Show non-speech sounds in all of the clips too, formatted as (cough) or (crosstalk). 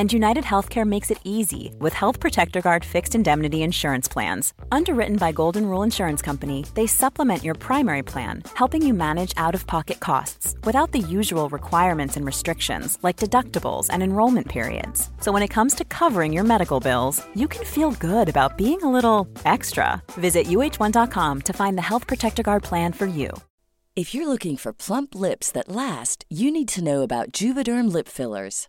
And United Healthcare makes it easy with Health Protector Guard fixed indemnity insurance plans. Underwritten by Golden Rule Insurance Company, they supplement your primary plan, helping you manage out of pocket costs without the usual requirements and restrictions like deductibles and enrollment periods. So when it comes to covering your medical bills, you can feel good about being a little extra. Visit uh1.com to find the Health Protector Guard plan for you. If you're looking for plump lips that last, you need to know about Juvederm lip fillers.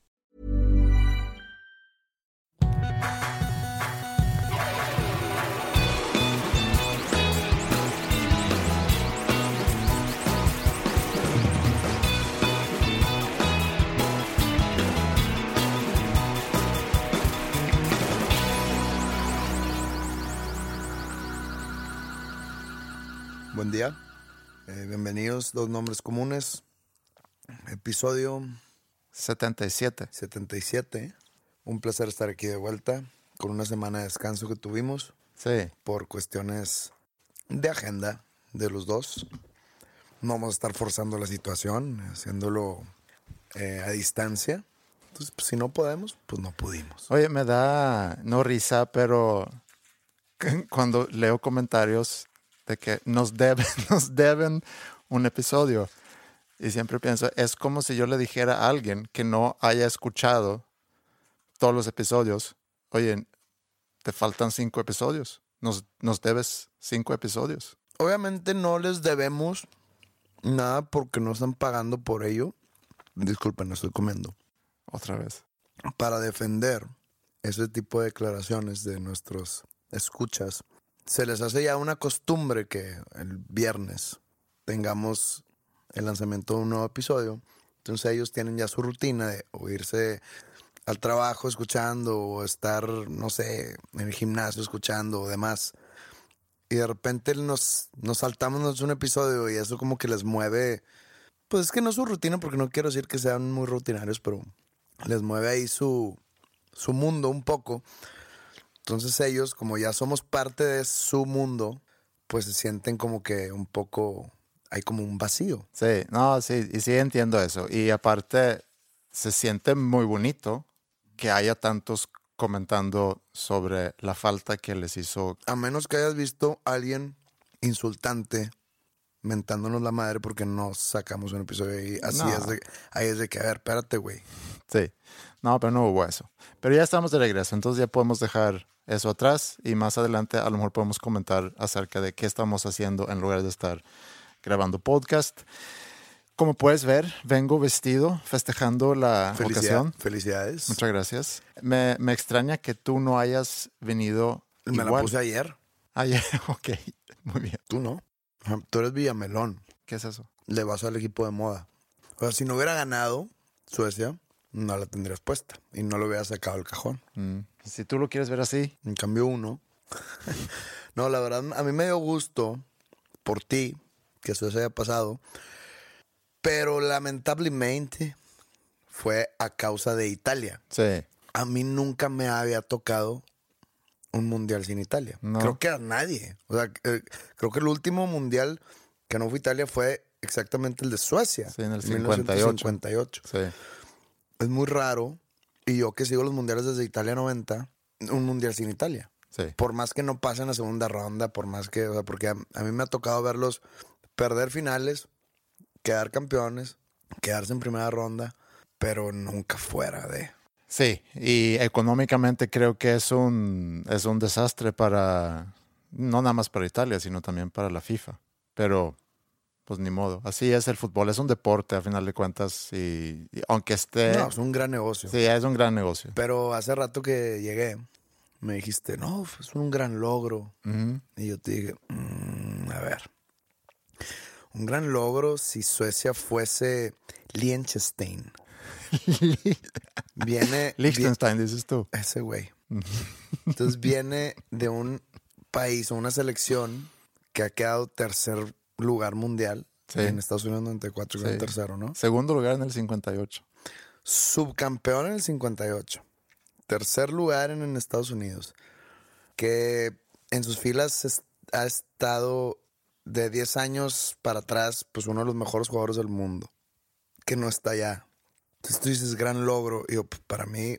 bienvenidos, dos nombres comunes. Episodio 77. 77. Un placer estar aquí de vuelta con una semana de descanso que tuvimos Sí. por cuestiones de agenda de los dos. No vamos a estar forzando la situación, haciéndolo eh, a distancia. Entonces, pues, si no podemos, pues no pudimos. Oye, me da, no risa, pero (laughs) cuando leo comentarios de que nos deben, (laughs) nos deben un episodio. Y siempre pienso, es como si yo le dijera a alguien que no haya escuchado todos los episodios, oye, te faltan cinco episodios, nos, nos debes cinco episodios. Obviamente no les debemos nada porque no están pagando por ello. Disculpen, no estoy comiendo. Otra vez. para defender ese tipo de declaraciones de nuestros escuchas, se les hace ya una costumbre que el viernes tengamos el lanzamiento de un nuevo episodio. Entonces ellos tienen ya su rutina de o irse al trabajo escuchando o estar, no sé, en el gimnasio escuchando o demás. Y de repente nos, nos saltamos un episodio y eso como que les mueve, pues es que no su rutina porque no quiero decir que sean muy rutinarios, pero les mueve ahí su, su mundo un poco. Entonces ellos, como ya somos parte de su mundo, pues se sienten como que un poco, hay como un vacío. Sí, no, sí, y sí entiendo eso. Y aparte, se siente muy bonito que haya tantos comentando sobre la falta que les hizo. A menos que hayas visto a alguien insultante mentándonos la madre porque no sacamos un episodio y así No. es de, ahí es de que, a ver, espérate, güey. Sí, no, pero no hubo eso. Pero ya estamos de regreso, entonces ya podemos dejar eso atrás y más adelante a lo mejor podemos comentar acerca de qué estamos haciendo en lugar de estar grabando podcast. Como puedes ver, vengo vestido festejando la Felicidad- ocasión. felicidades. Muchas gracias. Me, me extraña que tú no hayas venido Me la puse ayer, Ayer, (laughs) ok, muy bien. tú no. Tú eres Villamelón. ¿Qué es eso? le vas al equipo de moda. O sea, si no hubiera ganado Suecia, no la tendrías puesta y no lo hubieras sacado del cajón. Mm, Si tú lo quieres ver así, En cambio, uno. (laughs) no, la verdad, a mí me dio gusto por ti que eso se haya pasado, pero lamentablemente fue a causa de Italia. sí. A mí nunca me había tocado un mundial sin Italia. No. Creo que a nadie. O sea, eh, creo que el último mundial que no fue Italia fue exactamente el de Suecia. Sí, en el 1958. Sí. Es muy raro. Y yo que sigo los mundiales desde Italia 90, un mundial sin Italia. Sí. Por más que no pasen a segunda ronda, por más que, o sea, porque a, a mí me ha tocado verlos perder finales, quedar campeones, quedarse en primera ronda, pero nunca fuera de. Sí, y económicamente creo que es un, es un desastre para, no nada más para Italia, sino también para la FIFA. Pero, pues ni modo. Así es el fútbol, es un deporte a final de cuentas y, y aunque esté... No, es un gran negocio. Sí, es un gran negocio. Pero hace rato que llegué, me dijiste, no, es un gran logro. Y yo te dije, "Mm, a ver, un gran logro si Suecia fuese Liechtenstein. (laughs) Viene... Liechtenstein, dices tú. ese güey. Entonces (laughs) viene de un país o una selección que ha quedado tercer lugar mundial. Sí. En Estados Unidos 94 quedó Sí. tercero, ¿no? Segundo lugar en el 58. subcampeón en el 58, tercer lugar en, en Estados Unidos, que en sus filas ha estado de 10 años para atrás, pues uno de los mejores jugadores del mundo, que no está allá. Entonces tú dices gran logro, y yo, pues, para mí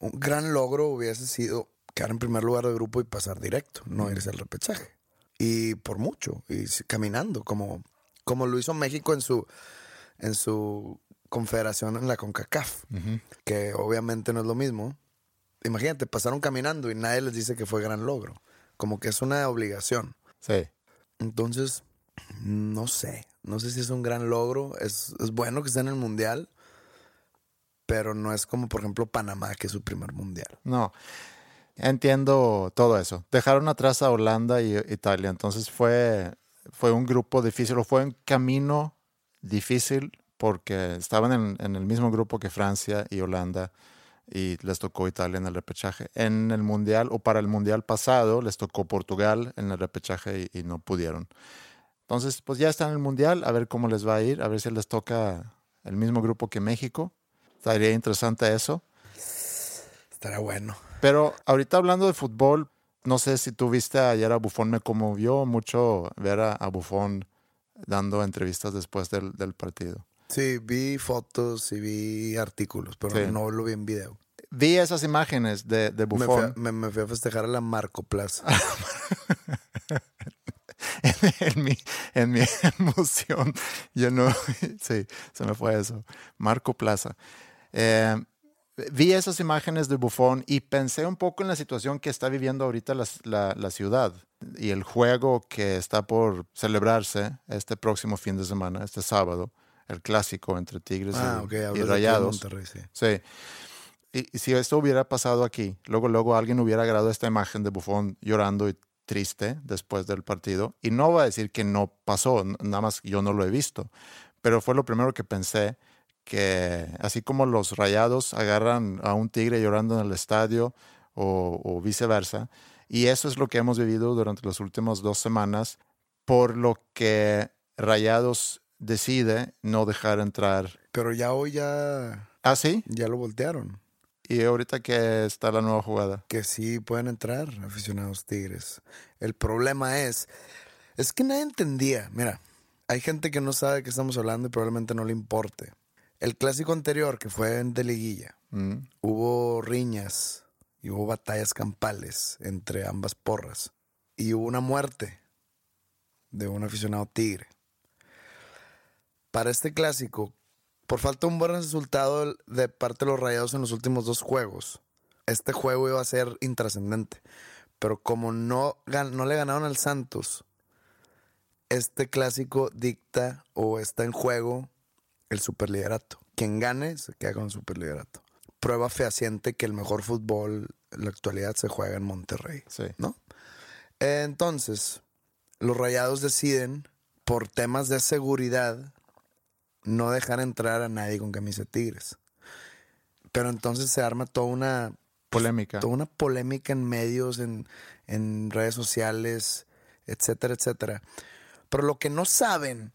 un gran logro hubiese sido quedar en primer lugar de grupo y pasar directo, no irse al repechaje. Y por mucho, y caminando, como, como lo hizo México en su, en su confederación en la CONCACAF, que obviamente no es lo mismo. Imagínate, pasaron caminando y nadie les dice que fue gran logro. Como que es una obligación. Sí. Entonces, no sé. No sé si es un gran logro. Es, es bueno que esté en el mundial, pero no es como, por ejemplo, Panamá, que es su primer mundial. No, entiendo todo eso. Dejaron atrás a Holanda y Italia, entonces fue, fue un grupo difícil, o fue un camino difícil porque estaban en, en el mismo grupo que Francia y Holanda y les tocó Italia en el repechaje. En el Mundial, o para el Mundial pasado, les tocó Portugal en el repechaje y, y no pudieron. Entonces, pues ya están en el Mundial, a ver cómo les va a ir, a ver si les toca el mismo grupo que México. Estaría interesante eso. Estará bueno. Pero ahorita hablando de fútbol, no sé si tú viste ayer a Bufón, me conmovió mucho ver a, a Bufón dando entrevistas después del, del partido. Sí, vi fotos y vi artículos, pero Sí. no lo vi en video. Vi esas imágenes de, de Bufón me- me fui a festejar a la Marco Plaza. (laughs) en, mi, en mi (laughs) emoción. Yo no, (laughs) sí, se me fue eso. Marco Plaza. Eh, vi esas imágenes de Bufón y pensé un poco en la situación que está viviendo ahorita la, la- la ciudad y el juego que está por celebrarse este próximo fin de semana, este sábado, el clásico entre Tigres ah, y, ok, y de de Rayados. Monterrey, sí. Sí. Y, y si esto hubiera pasado aquí, luego, luego alguien hubiera grabado esta imagen de Bufón llorando y triste después del partido. Y no va a decir que no pasó, nada más yo no lo he visto. Pero fue lo primero que pensé, que así como los rayados agarran a un tigre llorando en el estadio o, o viceversa, y eso es lo que hemos vivido durante las últimas dos semanas, por lo que Rayados decide no dejar entrar. Pero ya hoy ya, Ah, sí. ya lo voltearon. Y ahorita que está la nueva jugada. Que sí pueden entrar aficionados tigres. El problema es, es que nadie entendía. Mira, hay gente que no sabe de qué estamos hablando y probablemente no le importe. El clásico anterior, que fue en de liguilla, Mm, hubo riñas y hubo batallas campales entre ambas porras. Y hubo una muerte de un aficionado tigre. Para este clásico, por falta de un buen resultado de parte de los rayados en los últimos dos juegos, este juego iba a ser intrascendente. Pero como no, no le ganaron al Santos, este clásico dicta o está en juego el superliderato. Quien gane se queda con el superliderato. Prueba fehaciente que el mejor fútbol en la actualidad se juega en Monterrey. sí. ¿no? Entonces, los rayados deciden, por temas de seguridad, no dejar entrar a nadie con camisa de tigres. Pero entonces se arma toda una, Polémica. toda una polémica en medios, en, en redes sociales, etcétera, etcétera. Pero lo que no saben,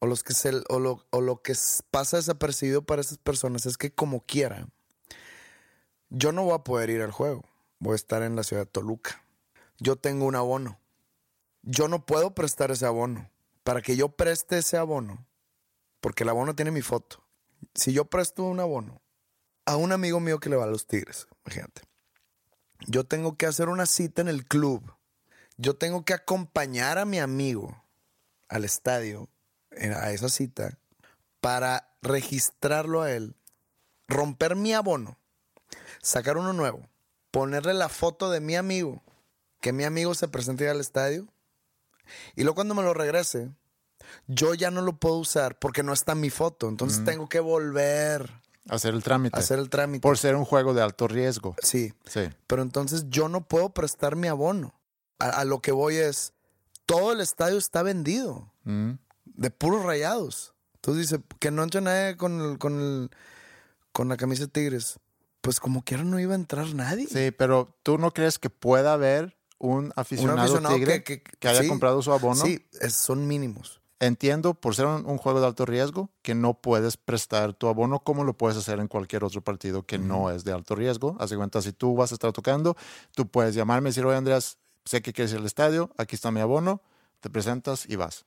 o, que lo, lo que pasa desapercibido para esas personas, es que como quiera, yo no voy a poder ir al juego. Voy a estar en la ciudad de Toluca. Yo tengo un abono. Yo no puedo prestar ese abono. Para que yo preste ese abono, porque el abono tiene mi foto. Si yo presto un abono a un amigo mío que le va a los Tigres, imagínate. yo tengo que hacer una cita en el club. Yo tengo que acompañar a mi amigo al estadio, a esa cita, para registrarlo a él, romper mi abono, sacar uno nuevo, ponerle la foto de mi amigo, que mi amigo se presente al estadio, y luego cuando me lo regrese, yo ya no lo puedo usar porque no está mi foto. Entonces tengo que volver Hacer el trámite. a hacer el trámite. Por ser un juego de alto riesgo. Sí, Sí. pero entonces yo no puedo prestar mi abono. A, a lo que voy es, todo el estadio está vendido Mm. De puros rayados. Entonces dice, que no entra nadie con, el- con, el- con la camisa de Tigres. Pues como quiera no iba a entrar nadie. Sí, pero ¿tú no crees que pueda haber un aficionado, aficionado tigre que- que, que- haya sí. comprado su abono? Sí, es- son mínimos. Entiendo, por ser un, un juego de alto riesgo, que no puedes prestar tu abono como lo puedes hacer en cualquier otro partido que no es de alto riesgo. Haz de cuenta, si tú vas a estar tocando, tú puedes llamarme y decir, oye Andreas, sé que quieres ir al estadio, aquí está mi abono, te presentas y vas.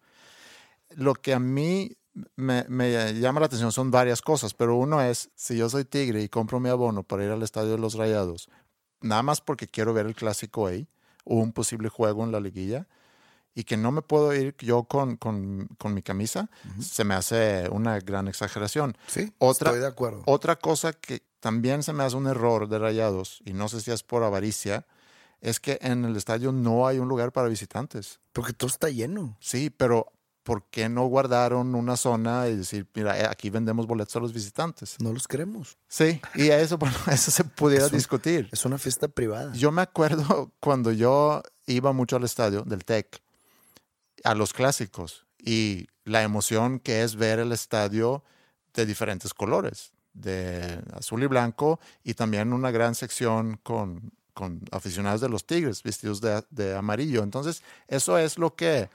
Lo que a mí me, me llama la atención son varias cosas, pero uno es, si yo soy tigre y compro mi abono para ir al estadio de los Rayados, nada más porque quiero ver el clásico ahí o un posible juego en la liguilla, y que no me puedo ir yo con, con- con mi camisa, se me hace una gran exageración. Sí, Otra- estoy de acuerdo. Otra cosa que también se me hace un error de Rayados, y no sé si es por avaricia, es que en el estadio no hay un lugar para visitantes. Porque todo está lleno. Sí, pero ¿por qué no guardaron una zona y decir, mira, eh, aquí vendemos boletos a los visitantes? No los queremos. Sí, y a eso, (laughs) bueno, eso se pudiera Es un- discutir. Es una fiesta privada. Yo me acuerdo (laughs) cuando yo iba mucho al estadio del TEC, a los clásicos, y la emoción que es ver el estadio de diferentes colores, de azul y blanco, y también una gran sección con, con aficionados de los Tigres, vestidos de, de amarillo. Entonces, eso es lo que,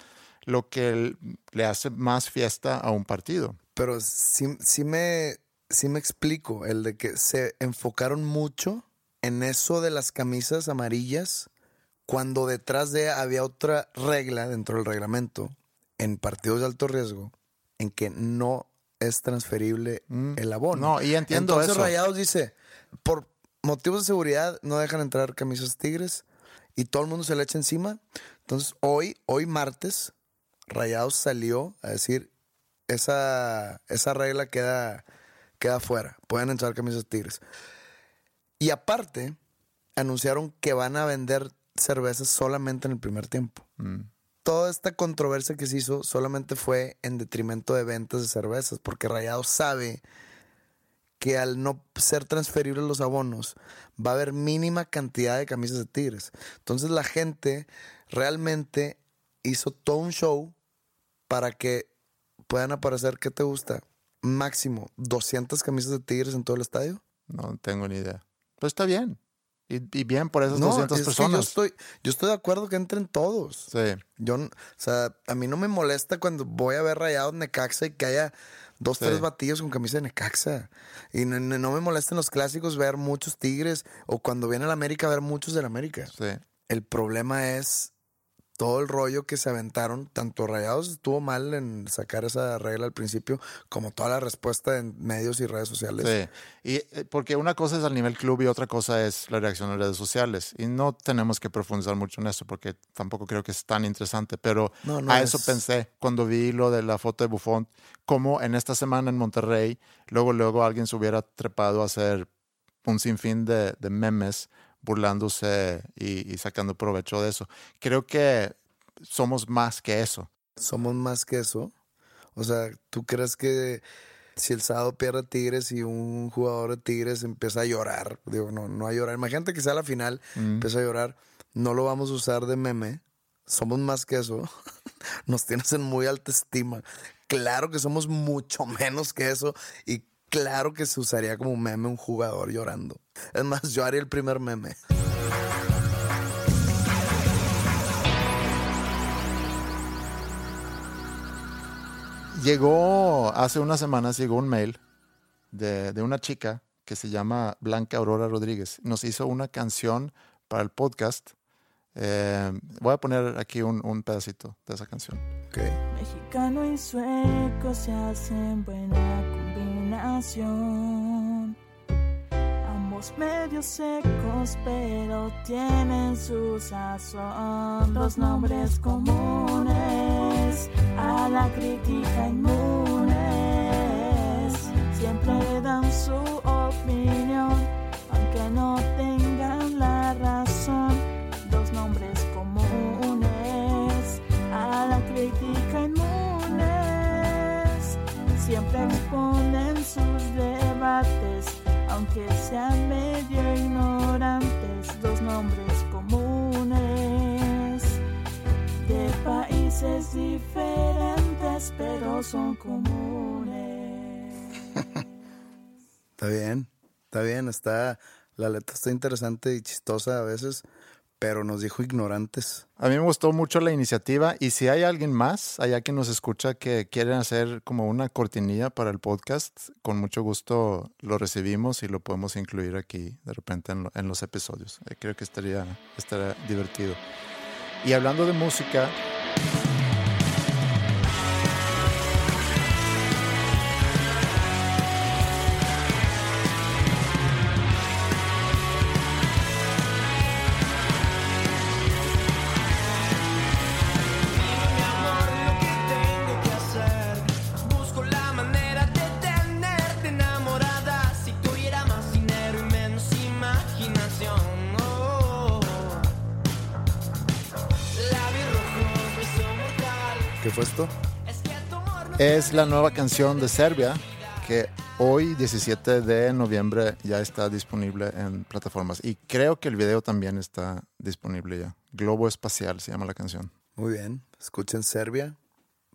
lo que le hace más fiesta a un partido. Pero sí, sí me, sí me explico, el de que se enfocaron mucho en eso de las camisas amarillas, cuando detrás de había otra regla dentro del reglamento, en partidos de alto riesgo, en que no es transferible Mm. el abono. No, y entiendo Entonces eso. Rayados dice, por motivos de seguridad no dejan entrar camisas tigres y todo el mundo se le echa encima. Entonces hoy, hoy martes, Rayados salió a decir, esa, esa regla queda, queda fuera, pueden entrar camisas tigres. Y aparte, anunciaron que van a vender cervezas solamente en el primer tiempo. Mm. Toda esta controversia que se hizo solamente fue en detrimento de ventas de cervezas, porque Rayados sabe que al no ser transferibles los abonos, va a haber mínima cantidad de camisas de Tigres. Entonces la gente realmente hizo todo un show para que puedan aparecer, ¿qué te gusta? Máximo 200 camisas de Tigres en todo el estadio. No tengo ni idea. Pues está bien. Y, y bien por esas No, 200 es que personas. yo estoy, yo estoy de acuerdo que entren todos. Sí. Yo, o sea, a mí no me molesta cuando voy a ver rayados Necaxa y que haya dos, Sí. tres batillos con camisa de Necaxa. Y no, no- no me molesta en los clásicos ver muchos Tigres o cuando viene el América ver muchos del América. Sí. El problema es todo el rollo que se aventaron. Tanto Rayados estuvo mal en sacar esa regla al principio, como toda la respuesta en medios y redes sociales. Sí. Y eh, porque una cosa es al nivel club y otra cosa es la reacción en redes sociales. Y no tenemos que profundizar mucho en eso porque tampoco creo que es tan interesante. Pero No, no a es. eso pensé cuando vi lo de la foto de Buffon, como en esta semana en Monterrey, luego, luego alguien se hubiera trepado a hacer un sinfín de, de memes burlándose y, y sacando provecho de eso. Creo que somos más que eso. Somos más que eso. O sea, ¿tú crees que si el sábado pierde Tigres y un jugador de Tigres empieza a llorar? Digo, no, no a llorar. Imagínate que sea la final, Mm. empieza a llorar. No lo vamos a usar de meme. Somos más que eso. (laughs) Nos tienes en muy alta estima. Claro que somos mucho menos que eso. Y claro que se usaría como meme un jugador llorando. Es más, yo haría el primer meme. Llegó, hace unas semanas llegó un mail de, de una chica que se llama Blanca Aurora Rodríguez. Nos hizo una canción para el podcast. Eh, voy a poner aquí un, un pedacito de esa canción. Mexicano y sueco se hacen buena combinación. Somos medio secos, pero tienen su sazón. Dos nombres comunes a la crítica inmunes. Siempre dan su opinión, aunque no tengan la razón. Dos nombres comunes a la crítica inmunes. Siempre exponen sus debates, aunque sean medio ignorantes. Dos nombres comunes de países diferentes, pero son comunes. (laughs) Está bien, está bien, está, la letra está interesante y chistosa a veces, pero nos dijo ignorantes. A mí me gustó mucho la iniciativa y si hay alguien más allá que nos escucha que quieren hacer como una cortinilla para el podcast, con mucho gusto lo recibimos y lo podemos incluir aquí de repente en, lo- en los episodios. Eh, Creo que estaría, estaría divertido. Y hablando de música, Es la nueva canción de Serbia que hoy 17 de noviembre ya está disponible en plataformas y creo que el video también está disponible ya. Globo Espacial se llama la canción. Muy bien. Escuchen Serbia,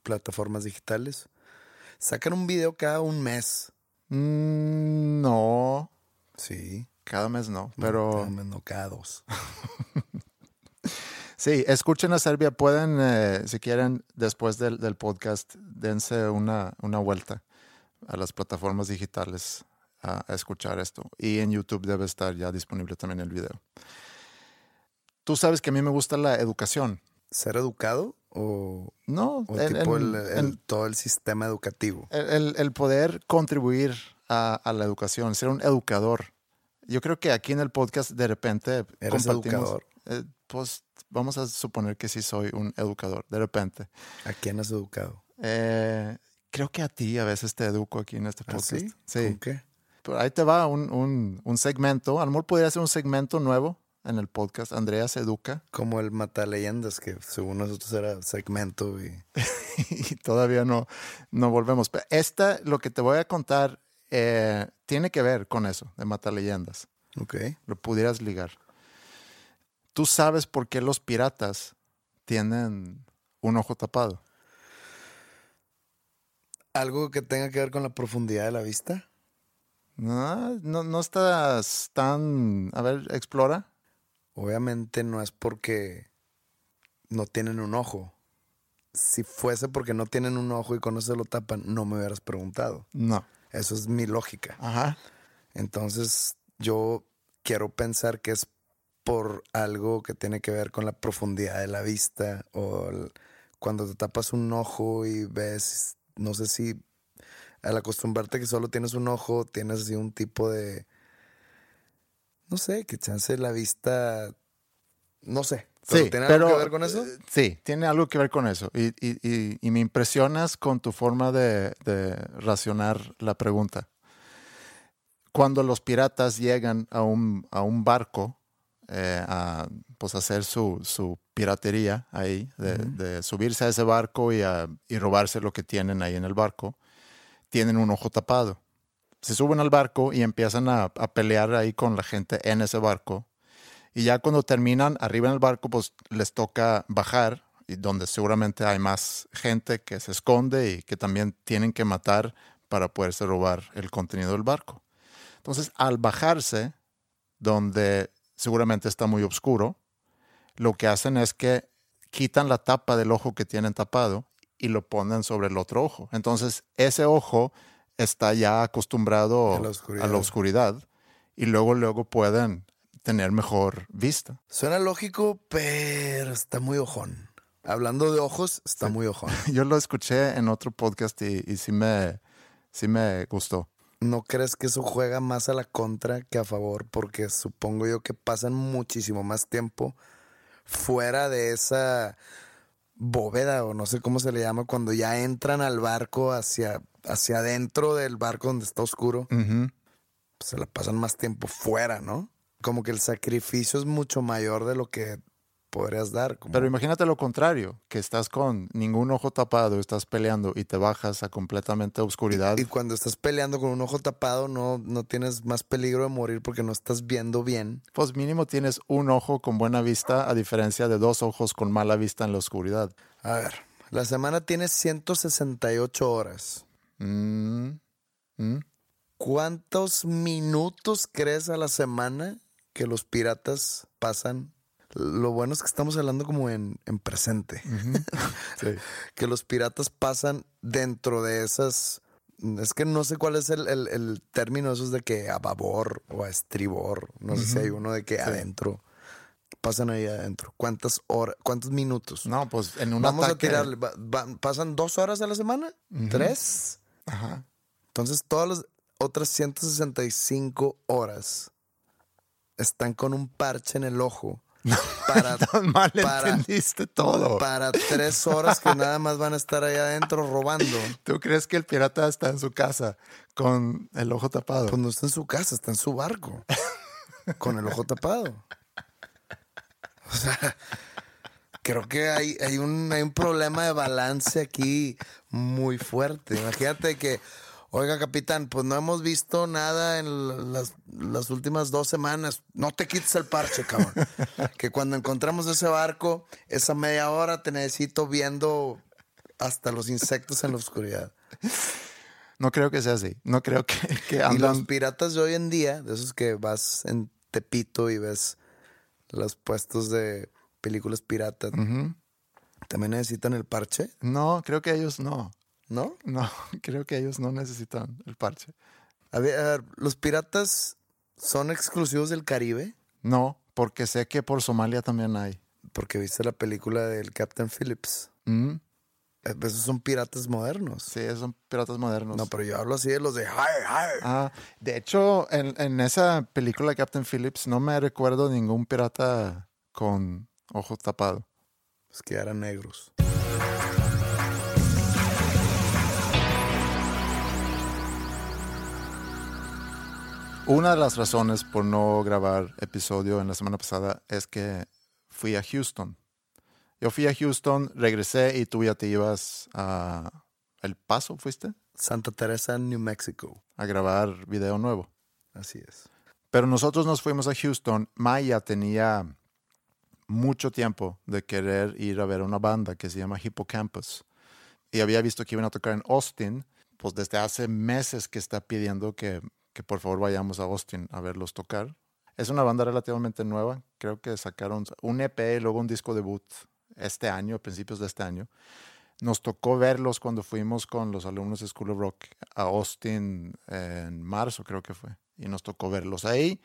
plataformas digitales. Sacan un video cada un mes. Mm, no, Sí. cada mes no, Cada pero mes, no, cada dos. (laughs) sí, escuchen a Serbia, pueden, eh, si quieren, después del, del podcast, dense una, una vuelta a las plataformas digitales a, a escuchar esto. Y en YouTube debe estar ya disponible también el video. Tú sabes que a mí me gusta la educación. ¿Ser educado o, No, o tipo el, todo el sistema educativo? el, poder contribuir a, a la educación, ser un educador. Yo creo que aquí en el podcast de repente ¿Eres compartimos. educador? Eh, pues vamos a suponer que sí soy un educador, de repente. ¿A quién has educado? Eh, creo que a ti a veces te educo aquí en este ¿Ah, podcast. sí? ¿Con qué? Pero ahí te va un, un- un segmento. A lo mejor podría ser un segmento nuevo en el podcast. Andrea se educa Como el Mataleyendas, que según nosotros era segmento y... (laughs) y todavía no, no volvemos. Pero esta, lo que te voy a contar, eh, tiene que ver con eso, de Mataleyendas. Ok. Lo pudieras ligar. ¿Tú sabes por qué los piratas tienen un ojo tapado? ¿Algo que tenga que ver con la profundidad de la vista? No, no, no estás tan... A ver, explora. Obviamente no es porque no tienen un ojo. Si fuese porque no tienen un ojo y con eso lo tapan, no me hubieras preguntado. No. Eso es mi lógica. Ajá. Entonces yo quiero pensar que es por algo que tiene que ver con la profundidad de la vista o el- cuando te tapas un ojo y ves, no sé si al acostumbrarte que solo tienes un ojo, tienes así un tipo de, no sé, que chance la vista, no sé. ¿Pero Sí, ¿Tiene pero, algo que ver con eso? eh, Sí, tiene algo que ver con eso. Y, y- y- y me impresionas con tu forma de, de racionar la pregunta. Cuando los piratas llegan a un, a un barco eh, a pues, hacer su, su piratería ahí, de, de subirse a ese barco y, a- y robarse lo que tienen ahí en el barco, tienen un ojo tapado. Se suben al barco y empiezan a, a pelear ahí con la gente en ese barco. Y ya cuando terminan arriba en el barco, pues les toca bajar, y donde seguramente hay más gente que se esconde y que también tienen que matar para poderse robar el contenido del barco. Entonces, al bajarse, donde seguramente está muy oscuro, lo que hacen es que quitan la tapa del ojo que tienen tapado y lo ponen sobre el otro ojo. Entonces, ese ojo está ya acostumbrado A la a oscuridad. la oscuridad y luego, luego pueden tener mejor vista. Suena lógico, pero está muy ojón. Hablando de ojos, está muy ojón. (laughs) Yo lo escuché en otro podcast y, y sí, me, sí me gustó. ¿No crees que eso juega más a la contra que a favor? Porque supongo yo que pasan muchísimo más tiempo fuera de esa bóveda o no sé cómo se le llama cuando ya entran al barco hacia, hacia adentro del barco donde está oscuro. Se la pasan más tiempo fuera, ¿no? Como que el sacrificio es mucho mayor de lo que podrías dar. como- Pero imagínate lo contrario, que estás con ningún ojo tapado, estás peleando y te bajas a completamente oscuridad. Y cuando estás peleando con un ojo tapado, no, no tienes más peligro de morir porque no estás viendo bien. Pues mínimo tienes un ojo con buena vista a diferencia de dos ojos con mala vista en la oscuridad. A ver, la semana tiene 168 horas. Mm, mm. ¿Cuántos minutos crees a la semana que los piratas pasan? Lo bueno es que estamos hablando como en, en presente. (laughs) Sí. Que los piratas pasan dentro de esas... Es que no sé cuál es el, el- el término esos de que a babor o a estribor. No sé si hay uno de que adentro. Pasan ahí adentro. ¿Cuántas horas? ¿Cuántos minutos? No, pues en un Vamos ataque... a tirarle. Va- va- ¿Pasan dos horas a la semana? ¿Tres? Ajá. Entonces, todas las otras 165 horas están con un parche en el ojo para, (laughs) Tan mal para, entendiste todo. para tres horas que nada más van a estar ahí adentro robando. ¿Tú crees que el pirata está en su casa con el ojo tapado? Pues no está en su casa, está en su barco con el ojo tapado. O sea, creo que hay, hay, un, hay un problema de balance aquí muy fuerte. Imagínate que, oiga, capitán, pues no hemos visto nada en las, las últimas dos semanas. No te quites el parche, cabrón. (laughs) Que cuando encontramos ese barco, esa media hora te necesito viendo hasta los insectos en la oscuridad. No creo que sea así. No creo que, que Y los piratas de hoy en día, de esos que vas en Tepito y ves los puestos de películas piratas, también necesitan el parche, No, creo que ellos no. ¿No? No, (laughs) creo que ellos no necesitan el parche. A ver, a ver, los piratas son exclusivos del Caribe, No, porque sé que por Somalia también hay. porque viste la película del Captain Phillips. Mm, Eh, Esos son piratas modernos. Sí, esos son piratas modernos. No, pero yo hablo así de los de "Hi, hi". Ah, de hecho, en, en esa película de Captain Phillips no me recuerdo ningún pirata con ojo tapado. Pues que eran negros. Una de las razones por no grabar episodio en la semana pasada es que fui a Houston. Yo fui a Houston, regresé y tú ya te ibas a El Paso, ¿fuiste? Santa Teresa, New Mexico. A grabar video nuevo. Así es. Pero nosotros nos fuimos a Houston. Maya tenía mucho tiempo de querer ir a ver una banda que se llama Hippocampus. Y había visto que iban a tocar en Austin. Pues desde hace meses que está pidiendo que, que por favor vayamos a Austin a verlos tocar. Es una banda relativamente nueva. Creo que sacaron un EP y luego un disco debut este año, a principios de este año. Nos tocó verlos cuando fuimos con los alumnos de School of Rock a Austin en marzo, creo que fue. Y nos tocó verlos ahí.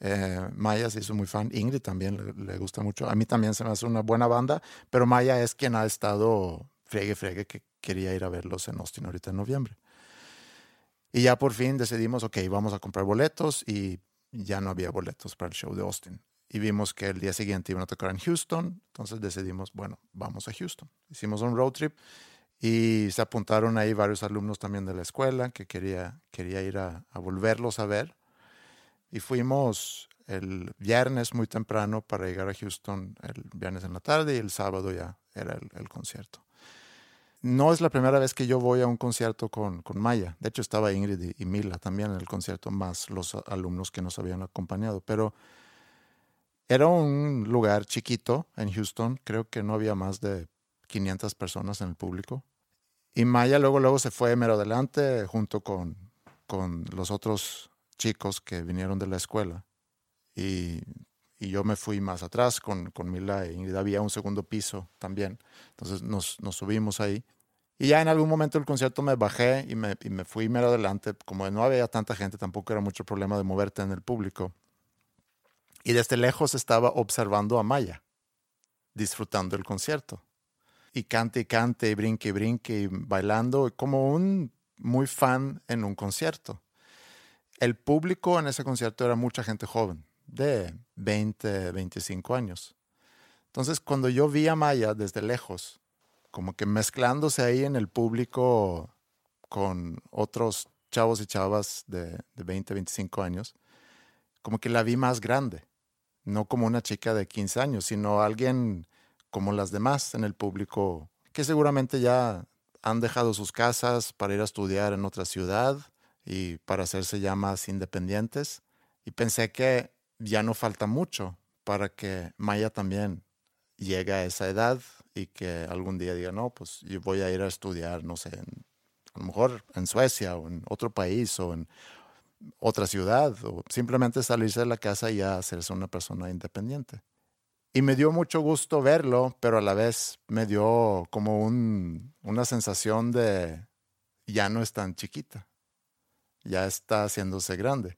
Eh, Maya se hizo muy fan. Ingrid también le, le gusta mucho. A mí también se me hace una buena banda. Pero Maya es quien ha estado fregue, fregue, que quería ir a verlos en Austin ahorita en noviembre. Y ya por fin decidimos, ok, vamos a comprar boletos. Y ya no había boletos para el show de Austin. Y vimos que el día siguiente iban a tocar en Houston. Entonces decidimos, bueno, vamos a Houston. Hicimos un road trip y se apuntaron ahí varios alumnos también de la escuela que quería, quería ir a, a volverlos a ver. Y fuimos el viernes muy temprano para llegar a Houston el viernes en la tarde y el sábado ya era el, el concierto. No es la primera vez que yo voy a un concierto con, con Maya. De hecho, estaba Ingrid y, Mila también en el concierto, más los alumnos que nos habían acompañado. Pero era un lugar chiquito en Houston. Creo que no había más de 500 personas en el público. Y Maya luego, luego se fue mero adelante junto con, con los otros chicos que vinieron de la escuela. Y, y yo me fui más atrás con, con Mila e Ingrid. Había un segundo piso también. Entonces nos, nos subimos ahí. Y ya en algún momento del concierto me bajé y me, y me fui mero adelante. Como no había tanta gente, tampoco era mucho problema de moverte en el público. Y desde lejos estaba observando a Maya, disfrutando el concierto. Y cante y cante, y brinque y brinque, y bailando, como un muy fan en un concierto. el público en ese concierto era mucha gente joven, de 20, 25 años. Entonces, cuando yo vi a Maya desde lejos, como que mezclándose ahí en el público con otros chavos y chavas de, de 20, 25 años, como que la vi más grande, no como una chica de 15 años, sino alguien como las demás en el público, que seguramente ya han dejado sus casas para ir a estudiar en otra ciudad y para hacerse ya más independientes. Y pensé que ya no falta mucho para que Maya también llegue a esa edad y que algún día diga, no, pues yo voy a ir a estudiar, no sé, a lo mejor en Suecia o en otro país o en otra ciudad o simplemente salirse de la casa y hacerse una persona independiente. Y me dio mucho gusto verlo, pero a la vez me dio como un- una sensación de ya no es tan chiquita, ya está haciéndose grande.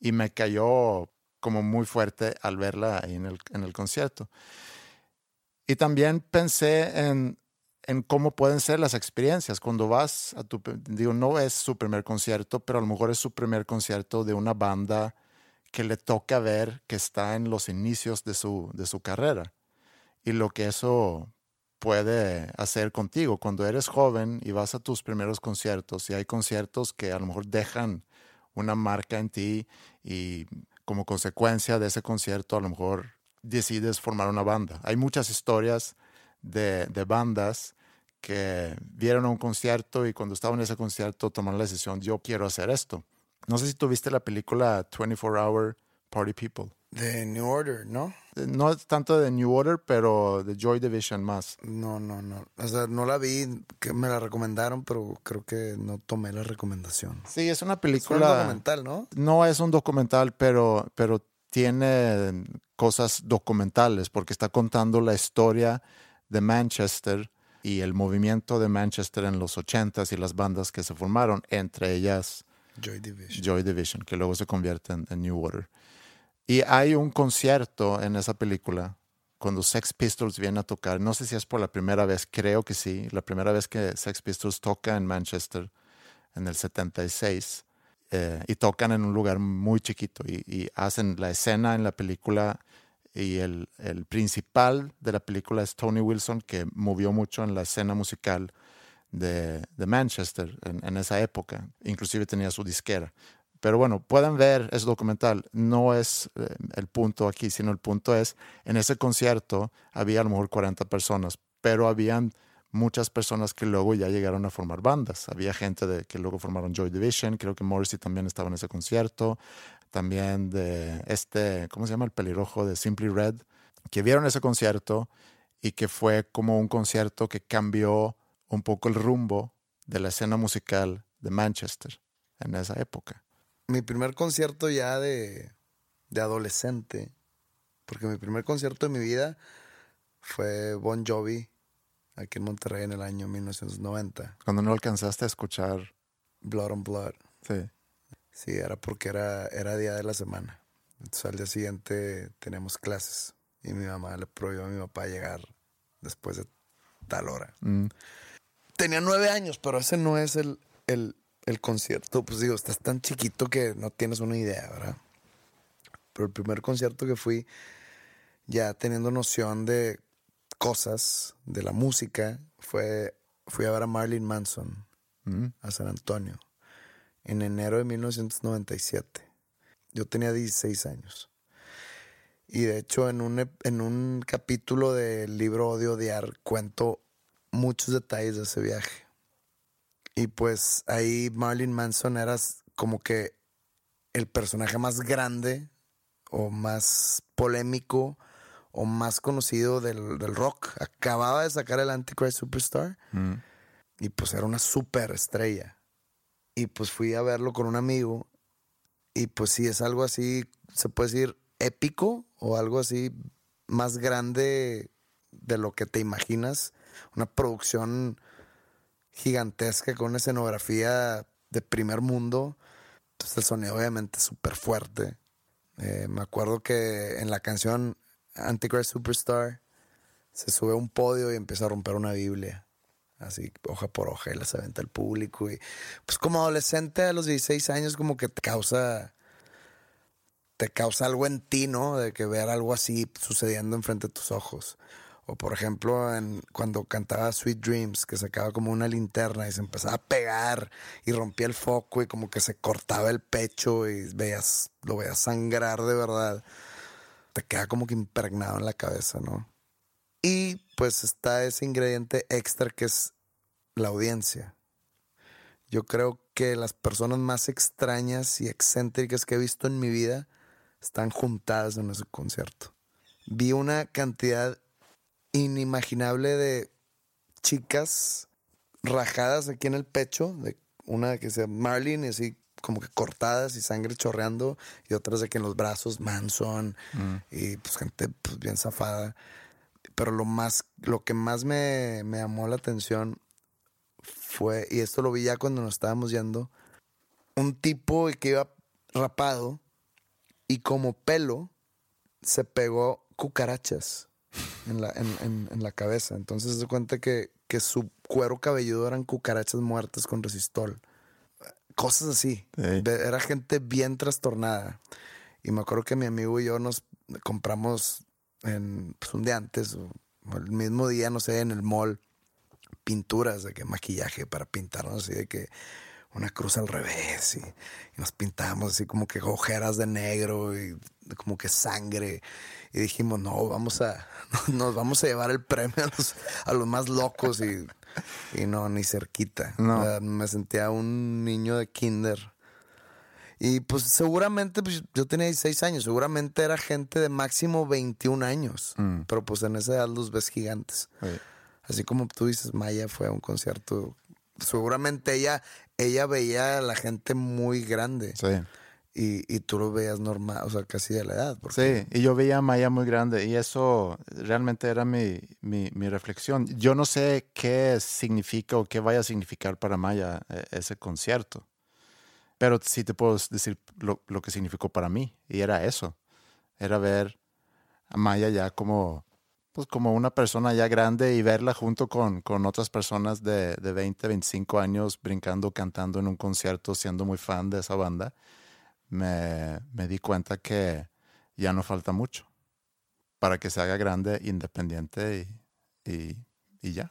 Y me cayó como muy fuerte al verla ahí en el, en el concierto. Y también pensé en, en cómo pueden ser las experiencias cuando vas a tu, digo, no es su primer concierto, pero a lo mejor es su primer concierto de una banda que le toca ver que está en los inicios de su, de su carrera y lo que eso puede hacer contigo. Cuando eres joven y vas a tus primeros conciertos y hay conciertos que a lo mejor dejan una marca en ti y como consecuencia de ese concierto a lo mejor decides formar una banda. Hay muchas historias de, de bandas que vieron un concierto y cuando estaban en ese concierto tomaron la decisión, yo quiero hacer esto. No sé si tuviste la película 24 Hour Party People. De New Order, ¿no? Eh, No es tanto de New Order, pero de Joy Division más. No, no, no. O sea, no la vi, que me la recomendaron, pero creo que no tomé la recomendación. Sí, es una Es un película. documental, ¿no? No es un documental, pero, pero tiene cosas documentales porque está contando la historia de Manchester y el movimiento de Manchester en los 80s y las bandas que se formaron, entre ellas Joy Division. Joy Division, que luego se convierte en, en New Order. Y hay un concierto en esa película cuando Sex Pistols viene a tocar. No sé si es por la primera vez, creo que sí, la primera vez que Sex Pistols toca en Manchester en el 76 eh, y tocan en un lugar muy chiquito y, y hacen la escena en la película y el, el principal de la película es Tony Wilson que movió mucho en la escena musical de, de Manchester en, en esa época. Inclusive tenía su disquera. Pero bueno, pueden ver ese documental. No es eh, el punto aquí, sino el punto es, en ese concierto había a lo mejor 40 personas, pero habían muchas personas que luego ya llegaron a formar bandas. Había gente de, que luego formaron Joy Division, creo que Morrissey también estaba en ese concierto. También de este, ¿cómo se llama? El pelirrojo de Simply Red, que vieron ese concierto y que fue como un concierto que cambió un poco el rumbo de la escena musical de Manchester en esa época. Mi primer concierto ya de, de adolescente, porque mi primer concierto de mi vida fue Bon Jovi, aquí en Monterrey en el año 1990. Cuando no alcanzaste a escuchar, Blood on Blood. sí. Sí, era porque era, era día de la semana. Entonces al día siguiente teníamos clases y mi mamá le prohibió a mi papá llegar después de tal hora. Mm, Tenía nueve años, pero ese no es el, el, el concierto. Pues digo, estás tan chiquito que no tienes una idea, ¿verdad? Pero el primer concierto que fui, ya teniendo noción de cosas, de la música, fue, fui a ver a Marilyn Manson mm. a San Antonio en enero de 1997. Yo tenía 16 años. Y de hecho en un, en un capítulo del libro Odio Odiar cuento muchos detalles de ese viaje. Y pues ahí Marilyn Manson era como que el personaje más grande o más polémico o más conocido del, del rock. Acababa de sacar el Antichrist Superstar Mm. y pues era una super estrella. Y pues fui a verlo con un amigo y pues sí es algo así, se puede decir épico o algo así más grande de lo que te imaginas. Una producción gigantesca con una escenografía de primer mundo. Entonces el sonido obviamente súper fuerte. Eh, me acuerdo que en la canción Antichrist Superstar se sube a un podio y empieza a romper una Biblia así hoja por hoja y las aventa al público. Y pues como adolescente a los 16 años como que te causa, te causa algo en ti, ¿no? De que ver algo así sucediendo enfrente de tus ojos. O por ejemplo, en, cuando cantaba Sweet Dreams, que sacaba como una linterna y se empezaba a pegar y rompía el foco y como que se cortaba el pecho y veías, lo veías sangrar de verdad. Te queda como que impregnado en la cabeza, ¿no? Y pues está ese ingrediente extra que es la audiencia. Yo creo que las personas más extrañas y excéntricas que he visto en mi vida están juntadas en ese concierto. Vi una cantidad inimaginable de chicas rajadas aquí en el pecho, de una que se llama Marlene, así como que cortadas y sangre chorreando, y otras de que en los brazos Manson, y pues gente pues, bien zafada. Pero lo más, lo que más me, me llamó la atención fue, y esto lo vi ya cuando nos estábamos yendo, un tipo que iba rapado y como pelo se pegó cucarachas en la, en, en- en la cabeza. Entonces se cuenta que, que su cuero cabelludo eran cucarachas muertas con resistol. Cosas así. Sí. Era gente bien trastornada. Y me acuerdo que mi amigo y yo nos compramos en, pues, un día antes, o el mismo día, no sé, en el mall, pinturas de que maquillaje para pintarnos así de que una cruz al revés y, y nos pintamos así como que ojeras de negro y como que sangre y dijimos no vamos a (laughs) nos vamos a llevar el premio a los, a los más locos y, y no ni cerquita No. O sea, me sentía un niño de kinder y pues seguramente pues, yo tenía 16 años seguramente era gente de máximo 21 años Mm. pero pues en esa edad los ves gigantes Sí. Así como tú dices, Maya fue a un concierto. Seguramente ella, ella veía a la gente muy grande Sí. y, y tú lo veías normal, o sea, casi de la edad. Porque, Sí, y yo veía a Maya muy grande y eso realmente era mi, mi, mi reflexión. Yo no sé qué significa o qué vaya a significar para Maya eh, ese concierto, pero sí te puedo decir lo, lo que significó para mí y era eso, era ver a Maya ya como, pues como una persona ya grande y verla junto con, con otras personas de, de 20, 25 años brincando, cantando en un concierto, siendo muy fan de esa banda me, me di cuenta que ya no falta mucho para que se haga grande, independiente y, y, y ya.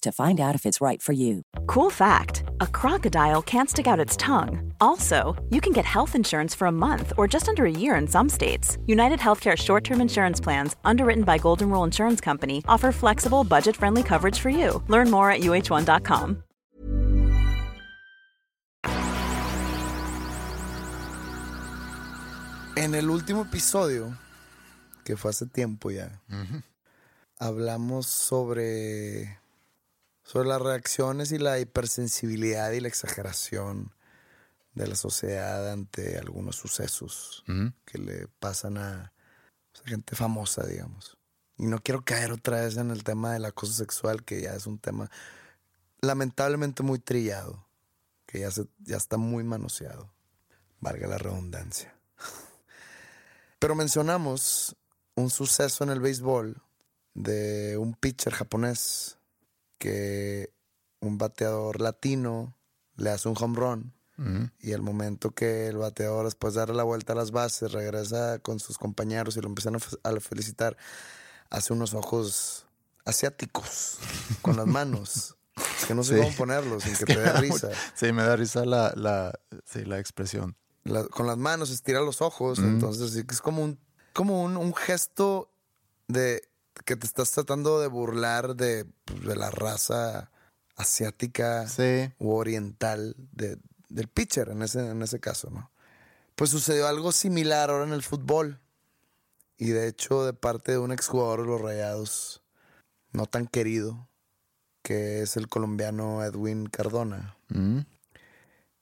to find out if it's right for you. Cool fact a crocodile can't stick out its tongue. Also, you can get health insurance for a month or just under a year in some states. United Healthcare short term insurance plans, underwritten by Golden Rule Insurance Company, offer flexible, budget friendly coverage for you. Learn more at uh1.com. En el último episodio, que fue hace tiempo ya, hablamos sobre, sobre las reacciones y la hipersensibilidad y la exageración de la sociedad ante algunos sucesos que le pasan a, pues, a gente famosa, digamos. Y no quiero caer otra vez en el tema del acoso sexual, que ya es un tema lamentablemente muy trillado, que ya, se, ya está muy manoseado, valga la redundancia. (laughs) Pero mencionamos un suceso en el béisbol de un pitcher japonés que un bateador latino le hace un home run Y el momento que el bateador, después de darle la vuelta a las bases, regresa con sus compañeros y lo empiezan a, fe- a felicitar, hace unos ojos asiáticos con las manos. Es que no sé Sí. cómo ponerlos sin que te dé risa. Sí, me da risa la, la, sí, la expresión. La- con las manos estira los ojos. Entonces, sí es como un, como un, un gesto de que te estás tratando de burlar de, pues, de la raza asiática Sí. u oriental de- del pitcher en ese, en ese caso, ¿no? Pues sucedió algo similar ahora en el fútbol. Y de hecho, de parte de un exjugador de los Rayados, no tan querido, que es el colombiano Edwin Cardona Mm.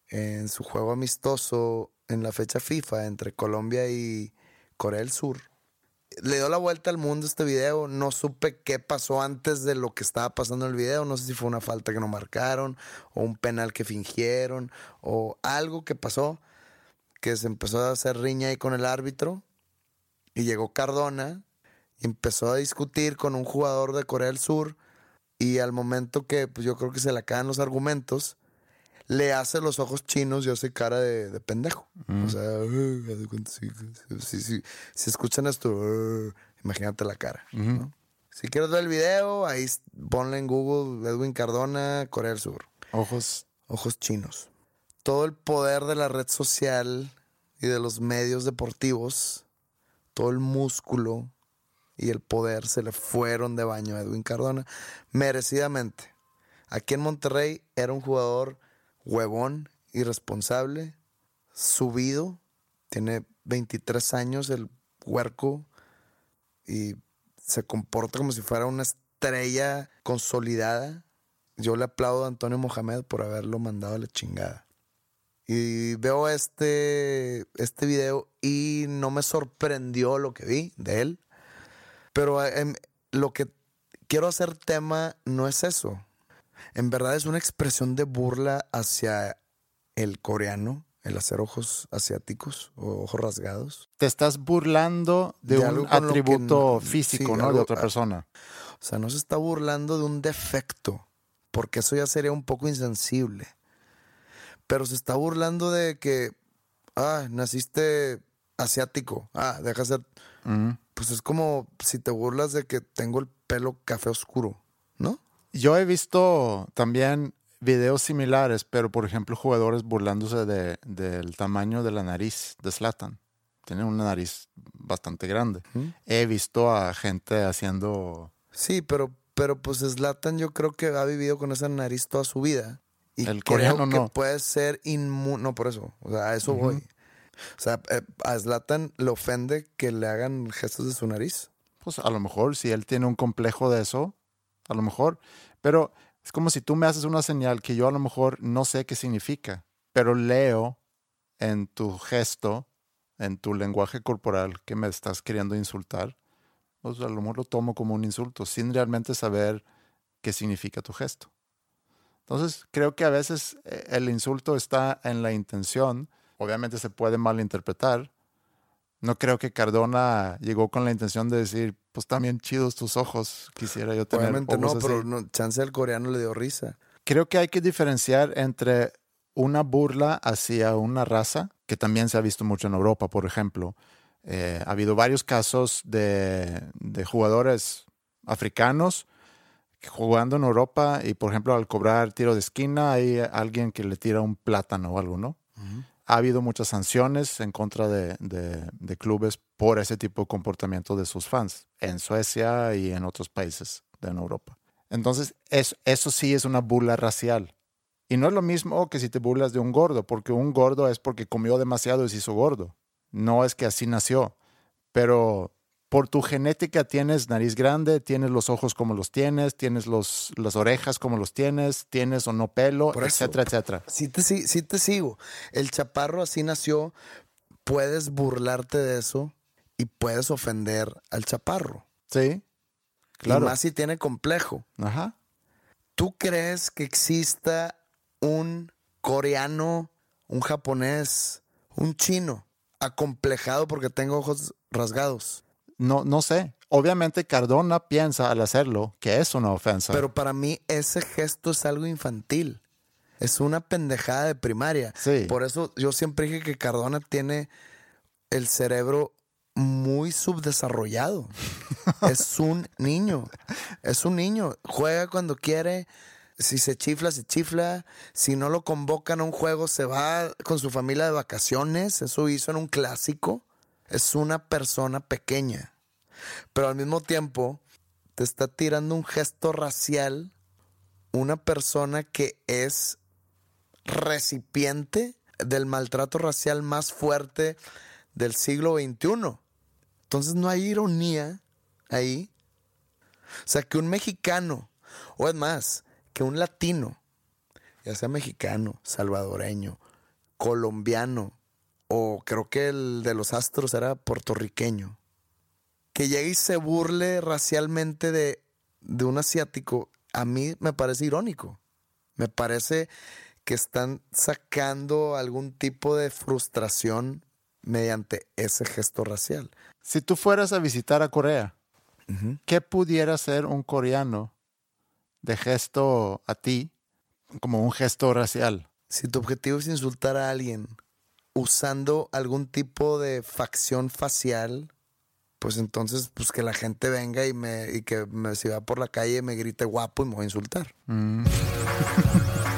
en su juego amistoso en la fecha FIFA entre Colombia y Corea del Sur. Le dio la vuelta al mundo este video. No supe qué pasó antes de lo que estaba pasando en el video. No sé si fue una falta que no marcaron, o un penal que fingieron, o algo que pasó que se empezó a hacer riña ahí con el árbitro. Y llegó Cardona y empezó a discutir con un jugador de Corea del Sur. Y al momento que pues, yo creo que se le acaban los argumentos, le hace los ojos chinos y hace cara de, de pendejo. O sea, "Uh, si escuchan esto, "Uh", imagínate la cara. ¿no? Si quieres ver el video, ahí ponle en Google Edwin Cardona, Corea del Sur. Ojos. Ojos chinos. Todo el poder de la red social y de los medios deportivos, todo el músculo y el poder se le fueron de baño a Edwin Cardona, merecidamente. Aquí en Monterrey era un jugador huevón, irresponsable, subido, tiene 23 años el huerco y se comporta como si fuera una estrella consolidada. Yo le aplaudo a Antonio Mohamed por haberlo mandado a la chingada. Y veo este, este video y no me sorprendió lo que vi de él. Pero em, lo que quiero hacer tema no es eso. En verdad es una expresión de burla hacia el coreano, el hacer ojos asiáticos o ojos rasgados. Te estás burlando de, De un que atributo físico, sí, ¿no? de otra persona. O sea, no se está burlando de un defecto, porque eso ya sería un poco insensible. Pero se está burlando de que, ah, naciste asiático, ah, deja ser. Pues es como si te burlas de que tengo el pelo café oscuro. Yo he visto también videos similares, pero por ejemplo jugadores burlándose de- del tamaño de la nariz de Slatan. Tiene una nariz bastante grande. He visto a gente haciendo... Sí, pero, pero pues Zlatan yo creo que ha vivido con esa nariz toda su vida. Y El creo coreano que no. puede ser inmune. No, por eso. O sea, a eso voy. O sea, eh, a Zlatan le ofende que le hagan gestos de su nariz. Pues a lo mejor si él tiene un complejo de eso, a lo mejor. Pero es como si tú me haces una señal que yo a lo mejor no sé qué significa, pero leo en tu gesto, en tu lenguaje corporal que me estás queriendo insultar. Pues a lo mejor lo tomo como un insulto sin realmente saber qué significa tu gesto. Entonces creo que a veces eh, el insulto está en la intención. Obviamente se puede malinterpretar, no creo que Cardona llegó con la intención de decir, pues también chidos tus ojos, quisiera yo tener Obviamente no, ojos pero así". no, chance al coreano le dio risa. Creo que hay que diferenciar entre una burla hacia una raza, que también se ha visto mucho en Europa, por ejemplo. Eh, ha habido varios casos de, de jugadores africanos jugando en Europa y, por ejemplo, al cobrar tiro de esquina hay alguien que le tira un plátano o algo, ¿no? Ha habido muchas sanciones en contra de, de- clubes por ese tipo de comportamiento de sus fans en Suecia y en otros países de Europa. Entonces, es- eso sí es una burla racial. Y no es lo mismo que si te burlas de un gordo, porque un gordo es porque comió demasiado y se hizo gordo. No es que así nació. Pero por tu genética tienes nariz grande, tienes los ojos como los tienes, tienes los, las orejas como los tienes, tienes o no pelo, Por eso. etcétera, etcétera. Sí te, sí te sigo. El chaparro así nació. Puedes burlarte de eso y puedes ofender al chaparro. Sí, Y claro. más si tiene complejo. Ajá. ¿Tú crees que exista un coreano, un japonés, un chino acomplejado porque tenga ojos rasgados? No, no sé. Obviamente Cardona piensa al hacerlo que es una ofensa. Pero para mí ese gesto es algo infantil. Es una pendejada de primaria. Sí. Por eso yo siempre dije que Cardona tiene el cerebro muy subdesarrollado. (laughs) es un niño. Es un niño. Juega cuando quiere. Si se chifla, se chifla. Si no lo convocan a un juego, se va con su familia de vacaciones. Eso hizo en un clásico. Es una persona pequeña. Pero al mismo tiempo, te está tirando un gesto racial una persona que es recipiente del maltrato racial más fuerte del siglo XXI. Entonces no hay ironía ahí. O sea, que un mexicano, o es más, que un latino, ya sea mexicano, salvadoreño, colombiano, o creo que el de los astros era puertorriqueño, que llegue y se burle racialmente de, de un asiático, a mí me parece irónico. Me parece que están sacando algún tipo de frustración mediante ese gesto racial. Si tú fueras a visitar a Corea, ¿qué pudiera hacer un coreano de gesto a ti como un gesto racial? Si tu objetivo es insultar a alguien usando algún tipo de facción facial, pues entonces pues que la gente venga y me y que me si va por la calle me grite guapo y me voy a insultar. (laughs)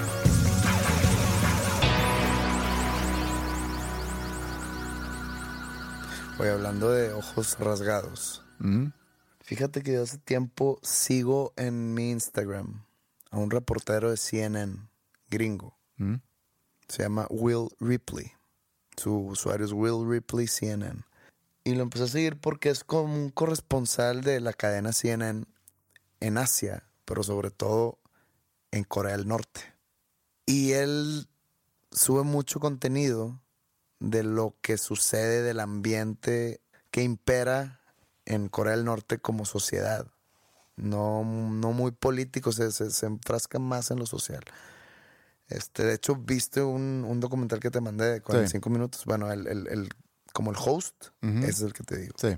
Voy hablando de ojos rasgados. Mm. Fíjate que yo hace tiempo sigo en mi Instagram a un reportero de CNN gringo. Mm. Se llama Will Ripley. Su usuario es Will Ripley CNN. Y lo empecé a seguir porque es como un corresponsal de la cadena CNN en Asia, pero sobre todo en Corea del Norte. Y él sube mucho contenido de lo que sucede del ambiente que impera en Corea del Norte como sociedad. No, no muy político, se, se, se enfrasca más en lo social. Este, de hecho, viste un, un documental que te mandé de 45 minutos. Bueno, el, el- el- como el host, ese es el que te digo. Sí.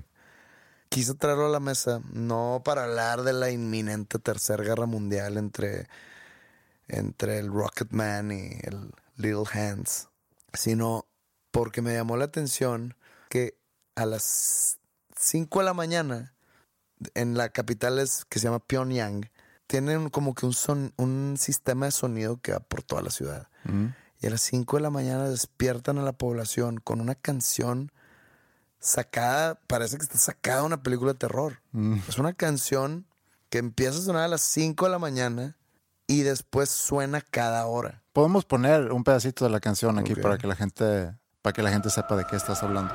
Quise traerlo a la mesa, no para hablar de la inminente tercera guerra mundial entre, entre el Rocket Man y el Little Hands, sino porque me llamó la atención que a las 5 de la mañana en la capital es, que se llama Pyongyang, tienen como que un, son, un sistema de sonido que va por toda la ciudad. Mm. Y a las 5 de la mañana despiertan a la población con una canción sacada, parece que está sacada una película de terror. Mm. Es una canción que empieza a sonar a las 5 de la mañana y después suena cada hora. Podemos poner un pedacito de la canción aquí para que la gente para que la gente sepa de qué estás hablando.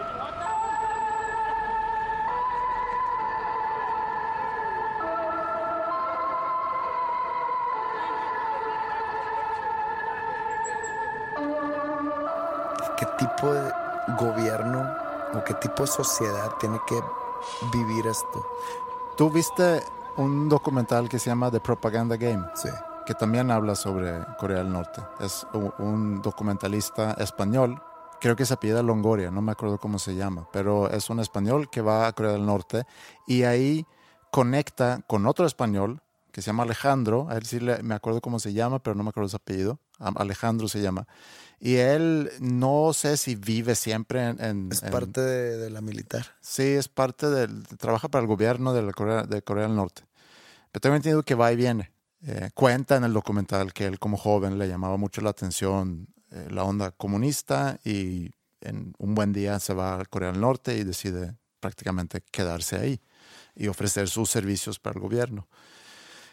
Tipo de sociedad tiene que vivir esto? Tú viste un documental que se llama The Propaganda Game, Sí. que también habla sobre Corea del Norte. Es un documentalista español, creo que se apellida Longoria, no me acuerdo cómo se llama, pero es un español que va a Corea del Norte y ahí conecta con otro español que se llama Alejandro, a él sí le- me acuerdo cómo se llama, pero no me acuerdo su apellido, Alejandro se llama. Y él no sé si vive siempre en... en- Es en- parte de, de la militar. Sí, es parte del. Trabaja para el gobierno de, la Corea, de Corea del Norte. Pero tengo entendido que va y viene. Eh, cuenta en el documental que él, como joven, le llamaba mucho la atención eh, la onda comunista y en un buen día se va a Corea del Norte y decide prácticamente quedarse ahí y ofrecer sus servicios para el gobierno.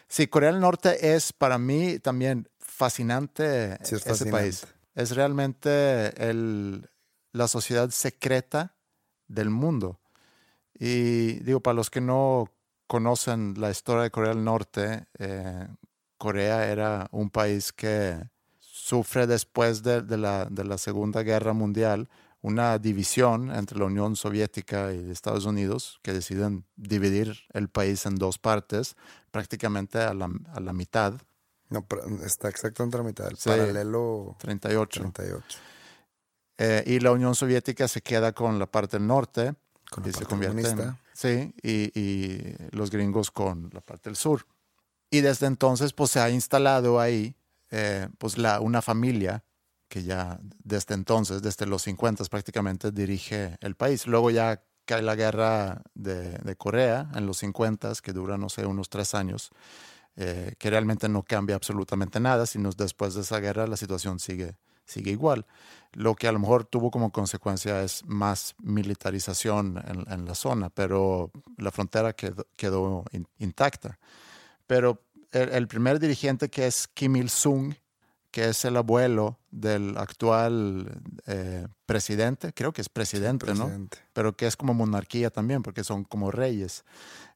Sí, Corea del Norte es para mí también fascinante Sí, es ese fascinante. país. Es realmente el, la sociedad secreta del mundo. Y digo, para los que no conocen la historia de Corea del Norte, eh, Corea era un país que sufre después de, de la, de la Segunda Guerra Mundial una división entre la Unión Soviética y Estados Unidos, que deciden dividir el país en dos partes, prácticamente a la, a la mitad, No, está exactamente a la mitad. El Sí. paralelo 38. 38. Eh, y la Unión Soviética se queda con la parte del norte Con y la se parte convierte en, sí y, y los gringos con la parte del sur y desde entonces pues se ha instalado ahí eh, pues la, una familia que ya desde entonces, desde los 50 prácticamente, dirige el país. Luego ya cae la guerra de, Corea en los 50, que dura, no sé, unos tres años, eh, que realmente no cambia absolutamente nada, sino después de esa guerra la situación sigue, sigue igual. Lo que a lo mejor tuvo como consecuencia es más militarización en, en la zona, pero la frontera quedó, quedó in- intacta. Pero el, el primer dirigente que es Kim Il-sung, que es el abuelo del actual eh, presidente, creo que es presidente, ¿no? Pero que es como monarquía también, porque son como reyes,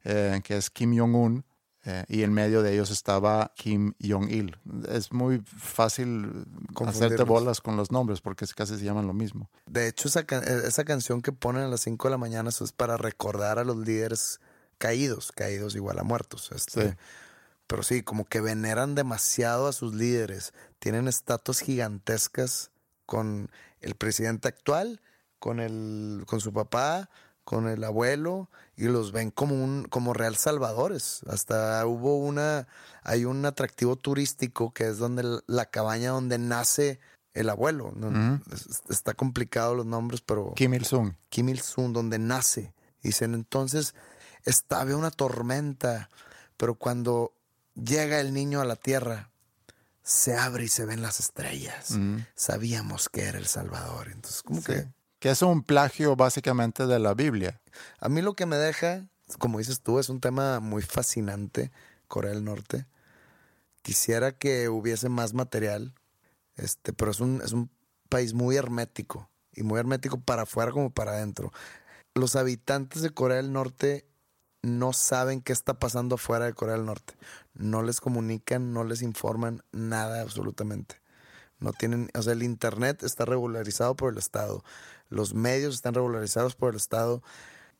eh, que es Kim Jong-un, eh, y en medio de ellos estaba Kim Jong-il. Es muy fácil hacerte bolas con los nombres, porque casi se llaman lo mismo. De hecho, esa, eh, esa canción que ponen a las 5 de la mañana eso es para recordar a los líderes caídos, caídos igual a muertos. Este, Sí. Pero sí, como que veneran demasiado a sus líderes. Tienen estatuas gigantescas con el presidente actual, con, el, con su papá, con el abuelo, y los ven como un, como real salvadores. Hasta hubo una, hay un atractivo turístico que es donde la cabaña donde nace el abuelo. Está complicado los nombres, pero Kim Il-sung. Kim Il-sung, donde nace. Dicen, entonces estaba una tormenta, pero cuando llega el niño a la tierra, se abre y se ven las estrellas. Sabíamos que era el Salvador. Entonces, como Sí. que Que es un plagio básicamente de la Biblia. a mí lo que me deja, como dices tú, es un tema muy fascinante, Corea del Norte. Quisiera que hubiese más material, este, pero es un, es un país muy hermético, y muy hermético para afuera como para adentro. Los habitantes de Corea del Norte no saben qué está pasando afuera de Corea del Norte. No les comunican, no les informan nada absolutamente. No tienen, o sea, el internet está regularizado por el Estado. Los medios están regularizados por el Estado.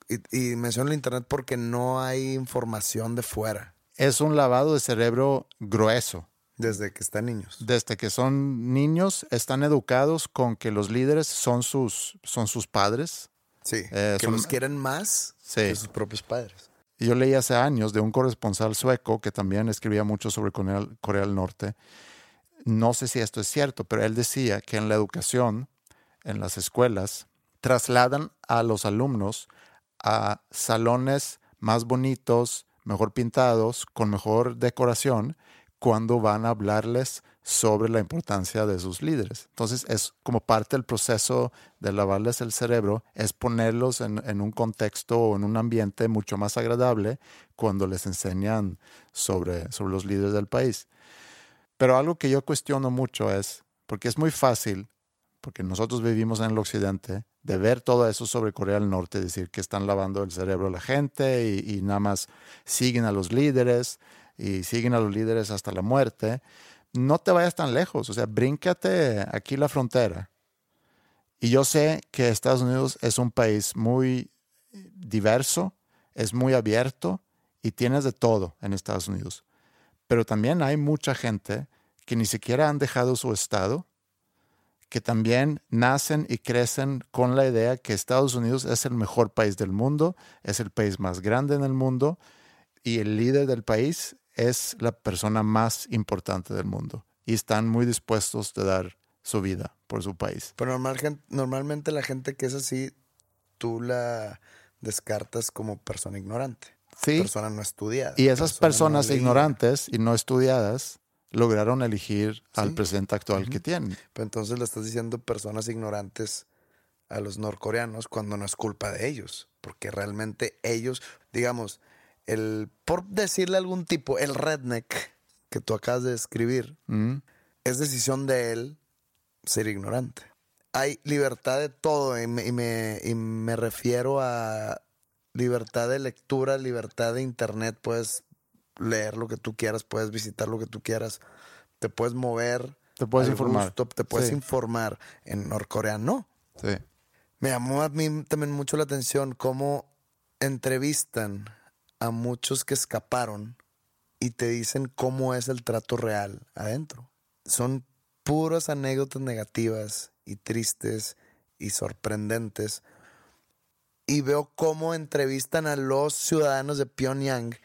Y, y menciono el internet porque no hay información de fuera Es un lavado de cerebro grueso. desde que están niños. Desde que son niños, están educados con que los líderes son sus, son sus padres. Sí, Eh, que son- los quieren más Sí. que sus propios padres. Yo leí hace años de un corresponsal sueco que también escribía mucho sobre Corea, Corea del Norte. No sé si esto es cierto, pero él decía que en la educación, en las escuelas, trasladan a los alumnos a salones más bonitos, mejor pintados, con mejor decoración, cuando van a hablarles sobre la importancia de sus líderes. Entonces es como parte del proceso de lavarles el cerebro, es ponerlos en, un contexto o en un ambiente mucho más agradable cuando les enseñan sobre, sobre los líderes del país. Pero algo que yo cuestiono mucho es, porque es muy fácil, porque nosotros vivimos en el occidente, de ver todo eso sobre Corea del Norte, decir que están lavando el cerebro a la gente y, y nada más siguen a los líderes y siguen a los líderes hasta la muerte. No te vayas tan lejos, o sea, bríncate aquí la frontera. Y yo sé que Estados Unidos es un país muy diverso, es muy abierto y tienes de todo en Estados Unidos. Pero también hay mucha gente que ni siquiera han dejado su estado, que también nacen y crecen con la idea que Estados Unidos es el mejor país del mundo, es el país más grande en el mundo y el líder del país es la persona más importante del mundo. Y están muy dispuestos a dar su vida por su país. Pero normal, normalmente la gente que es así, tú la descartas como persona ignorante. Sí. Persona no estudiada. Y esas persona personas ignorantes y no estudiadas lograron elegir al presidente actual que tienen. Pero entonces le estás diciendo personas ignorantes a los norcoreanos cuando no es culpa de ellos. Porque realmente ellos, digamos, el, por decirle algún tipo, el redneck que tú acabas de describir, Mm. es decisión de él ser ignorante. Hay libertad de todo y me, y me- y me refiero a libertad de lectura, libertad de internet. Puedes leer lo que tú quieras, puedes visitar lo que tú quieras, te puedes mover. Te puedes informar. gusto, te puedes Sí. informar. En Norcorea no. Sí. Me llamó a mí también mucho la atención cómo entrevistan a muchos que escaparon y te dicen cómo es el trato real adentro. Son puras anécdotas negativas y tristes y sorprendentes. Y veo cómo entrevistan a los ciudadanos de Pyongyang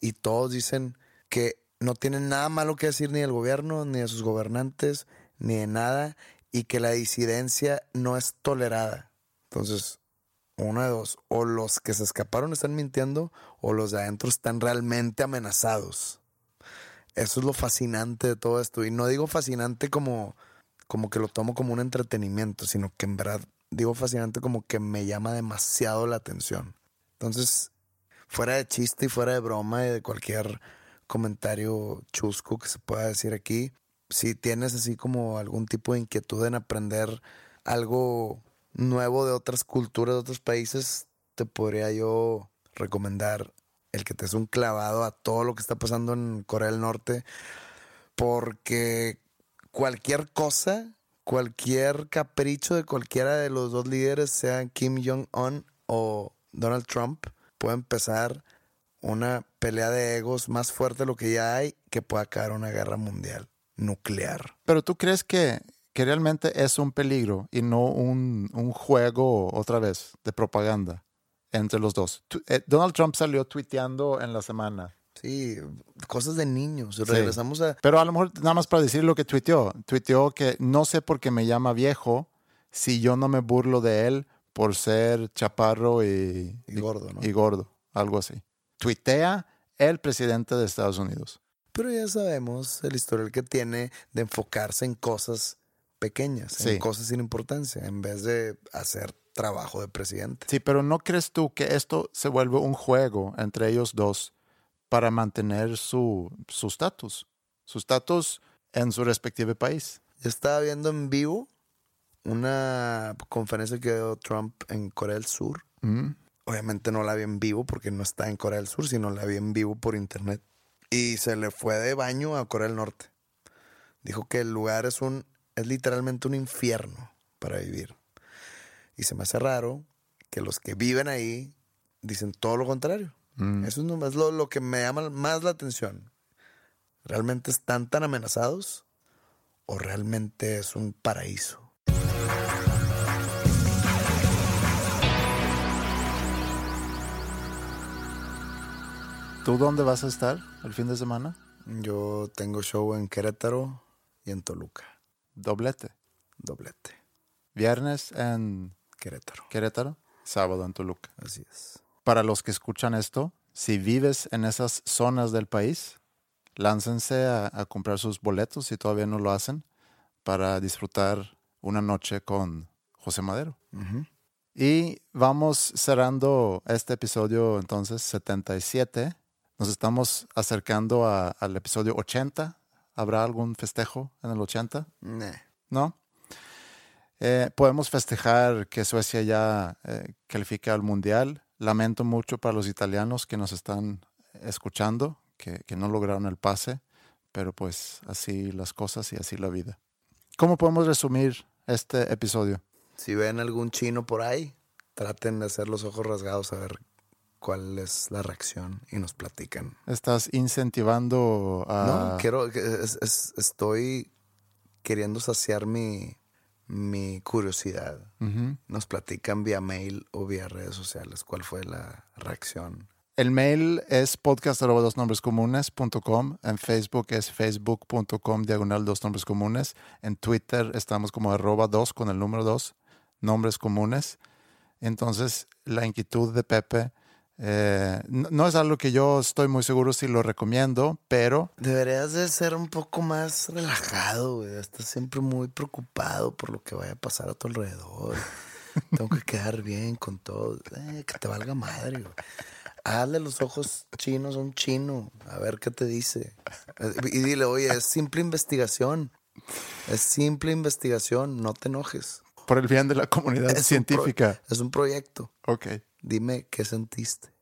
y todos dicen que no tienen nada malo que decir ni del gobierno, ni de sus gobernantes, ni de nada, y que la disidencia no es tolerada. Entonces, una de dos, o los que se escaparon están mintiendo, o los de adentro están realmente amenazados. Eso es lo fascinante de todo esto. Y no digo fascinante como, como que lo tomo como un entretenimiento, sino que en verdad digo fascinante como que me llama demasiado la atención. Entonces, fuera de chiste y fuera de broma y de cualquier comentario chusco que se pueda decir aquí, si tienes así como algún tipo de inquietud en aprender algo nuevo de otras culturas, de otros países, te podría yo recomendar el que te es un clavado a todo lo que está pasando en Corea del Norte, porque cualquier cosa, cualquier capricho de cualquiera de los dos líderes, sea Kim Jong-un o Donald Trump, puede empezar una pelea de egos más fuerte de lo que ya hay, que pueda caer una guerra mundial nuclear. Pero tú crees que, que realmente es un peligro y no un, un juego otra vez de propaganda entre los dos. Tu- eh, Donald Trump salió tuiteando en la semana. Sí, cosas de niños. Regresamos a... Pero a lo mejor nada más para decir lo que tuiteó. Tuiteó que no sé por qué me llama viejo si yo no me burlo de él por ser chaparro y, Y gordo, ¿no? y gordo, algo así. Tuitea el presidente de Estados Unidos. Pero ya sabemos el historial que tiene de enfocarse en cosas pequeñas, Sí. en cosas sin importancia, en vez de hacer trabajo de presidente. Sí, pero ¿no crees tú que esto se vuelve un juego entre ellos dos para mantener su estatus? Su estatus en su respectivo país. Yo estaba viendo en vivo una conferencia que dio Trump en Corea del Sur. Mm. Obviamente no la vi en vivo porque no está en Corea del Sur, sino la vi en vivo por internet. Y se le fue de baño a Corea del Norte. Dijo que el lugar es un es literalmente un infierno para vivir. Y se me hace raro que los que viven ahí dicen todo lo contrario. Mm. Eso es, lo, lo que me llama más la atención. ¿Realmente están tan amenazados? ¿O realmente es un paraíso? ¿Tú dónde vas a estar el fin de semana? Yo tengo show en Querétaro y en Toluca. Doblete. Doblete. Viernes en Querétaro. Querétaro, sábado en Toluca. Así es. Para los que escuchan esto, si vives en esas zonas del país, láncense a, a comprar sus boletos si todavía no lo hacen para disfrutar una noche con José Madero. Y vamos cerrando este episodio entonces 77. Nos estamos acercando a- al episodio 80. ¿Habrá algún festejo en el 80? Nah. ¿No? Eh, podemos festejar que Suecia ya eh, califica al Mundial. Lamento mucho para los italianos que nos están escuchando, que, que no lograron el pase, pero pues así las cosas y así la vida. ¿Cómo podemos resumir este episodio? Si ven algún chino por ahí, traten de hacer los ojos rasgados a ver cuál es la reacción y nos platican. ¿Estás incentivando a... No, quiero, es- es- estoy queriendo saciar mi, mi curiosidad. Nos platican vía mail o vía redes sociales cuál fue la reacción. El mail es podcast dos nombres comunes.com. En Facebook es facebook.com diagonal dos nombres comunes. En Twitter estamos como arroba dos con el número dos nombres comunes. Entonces, la inquietud de Pepe eh, no, no es algo que yo estoy muy seguro si lo recomiendo, pero Deberías de ser un poco más relajado, güey. Estás siempre muy preocupado por lo que vaya a pasar a tu alrededor. (laughs) Tengo que quedar bien con todo. Eh, que te valga madre, güey. Hazle los ojos chinos a un chino. A ver qué te dice. Eh, Y dile, oye, es simple investigación. Es simple investigación. No te enojes. por el bien de la comunidad Es científica. es un proyecto. Ok. Dime qué sentiste.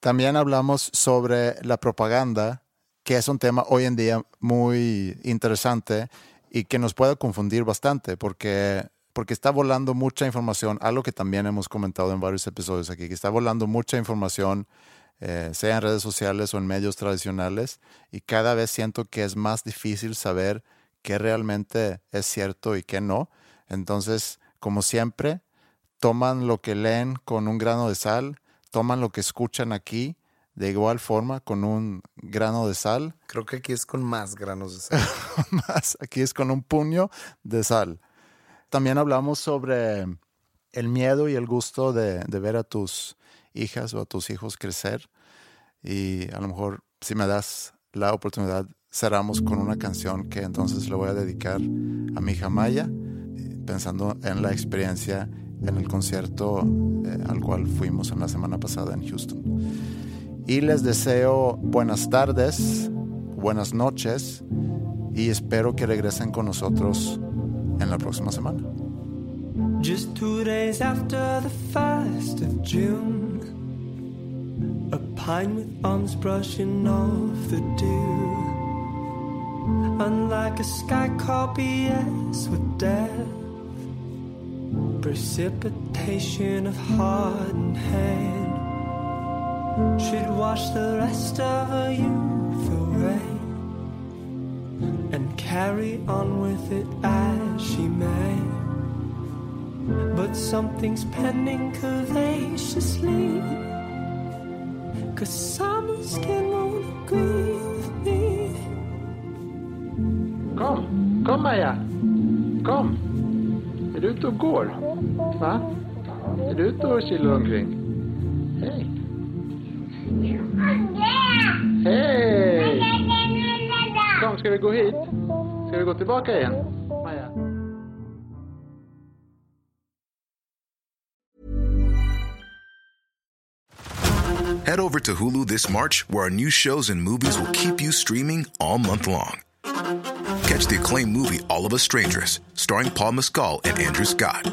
También hablamos sobre la propaganda, que es un tema hoy en día muy interesante y que nos puede confundir bastante porque, porque está volando mucha información, algo que también hemos comentado en varios episodios aquí, que está volando mucha información, eh, sea en redes sociales o en medios tradicionales, y cada vez siento que es más difícil saber qué realmente es cierto y qué no. Entonces, como siempre, toman lo que leen con un grano de sal, toman lo que escuchan aquí de igual forma con un grano de sal. Creo que aquí es con más granos de sal. (laughs) más, aquí es con un puño de sal. También hablamos sobre el miedo y el gusto de, de ver a tus hijas o a tus hijos crecer. Y a lo mejor si me das la oportunidad, cerramos con una canción que entonces le voy a dedicar a mi hija Maya, pensando en la experiencia en el concierto eh, al cual fuimos en la semana pasada en Houston. Y les deseo buenas tardes, buenas noches y espero que regresen con nosotros en la próxima semana. Just two days after the first of June, a pine with arms brushing off the dew. Unlike a sky copious with death, precipitation of heart and hand should wash the rest of her youth away and carry on with it as she may. But something's pending cavaciously. Cause summer skin won't agree with me. Kom, kom Maja. Kom. Är du ute och går? Head over to Hulu this March, where our new shows and movies will keep you streaming all month long. Catch the acclaimed movie All of Us Strangers, starring Paul Mescal and Andrew Scott.